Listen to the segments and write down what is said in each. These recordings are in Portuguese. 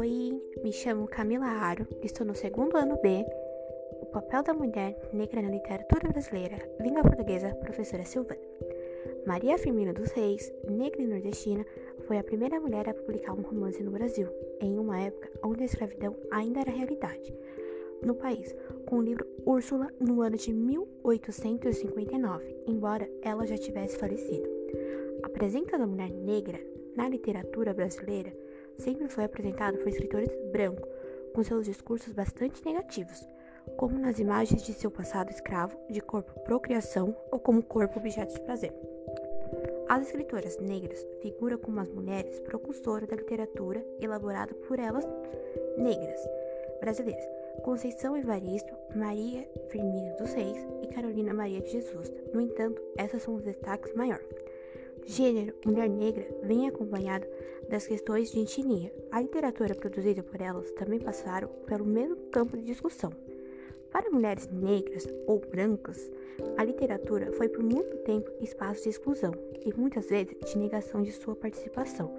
me chamo Camila Aro, estou no segundo ano B. O papel da mulher negra na literatura brasileira, língua portuguesa, professora Silvana. Maria Firmina dos Reis, negra e nordestina, foi a primeira mulher a publicar um romance no Brasil, em uma época onde a escravidão ainda era realidade no país, com o livro Úrsula no ano de 1859, embora ela já tivesse falecido. A presença da mulher negra na literatura brasileira sempre foi apresentada por escritores brancos, com seus discursos bastante negativos, como nas imagens de seu passado escravo, de corpo procriação ou como corpo objeto de prazer. As escritoras negras figuram como as mulheres precursoras da literatura elaborada por elas negras brasileiras, Conceição Evaristo, Maria Firmina dos Reis e Carolina Maria de Jesus. No entanto, essas são os destaques maiores. Gênero, mulher negra, vem acompanhado das questões de etnia. A literatura produzida por elas também passaram pelo mesmo campo de discussão. Para mulheres negras ou brancas, a literatura foi por muito tempo espaço de exclusão e muitas vezes de negação de sua participação.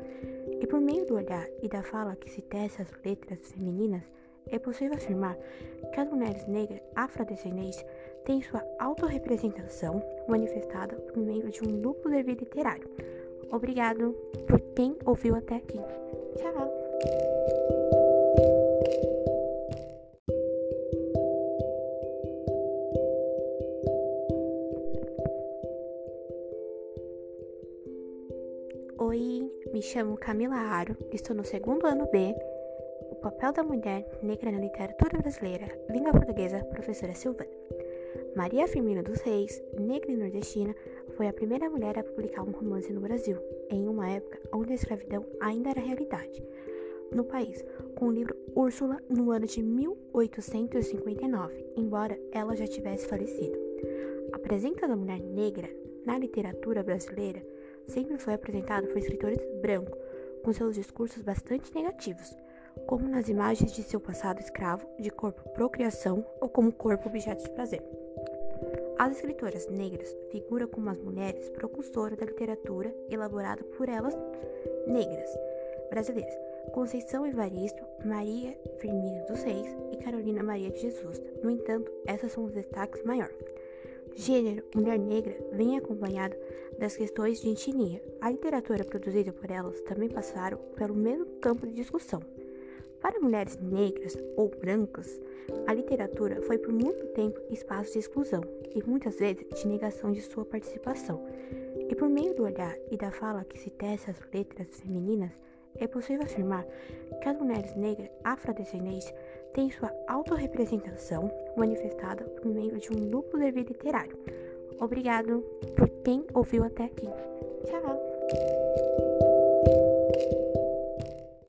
E por meio do olhar e da fala que se tece às letras femininas, é possível afirmar que as mulheres negras afrodescendentes têm sua autorrepresentação manifestada por meio de um duplo dever literário. Obrigado por quem ouviu até aqui. Tchau! Oi, me chamo Camila Aro, estou no segundo ano B papel da mulher negra na literatura brasileira, língua portuguesa, professora Silvana. Maria Firmina dos Reis, negra e nordestina, foi a primeira mulher a publicar um romance no Brasil, em uma época onde a escravidão ainda era realidade. No país, com o livro Úrsula no ano de 1859, embora ela já tivesse falecido. A presença da mulher negra na literatura brasileira sempre foi apresentada por escritores brancos, com seus discursos bastante negativos, como nas imagens de seu passado escravo, de corpo procriação ou como corpo objeto de prazer. As escritoras negras figuram como as mulheres precursoras da literatura elaborada por elas negras brasileiras. Conceição Evaristo, Maria Firmina dos Reis e Carolina Maria de Jesus. No entanto, essas são os destaques maiores. Gênero, mulher negra, vem acompanhado das questões de etnia. A literatura produzida por elas também passaram pelo mesmo campo de discussão. Para mulheres negras ou brancas, a literatura foi por muito tempo espaço de exclusão e muitas vezes de negação de sua participação. E por meio do olhar e da fala que se tece às letras femininas, é possível afirmar que as mulheres negras afrodescendentes têm sua autorrepresentação manifestada por meio de um duplo dever literário. Obrigado por quem ouviu até aqui. Tchau!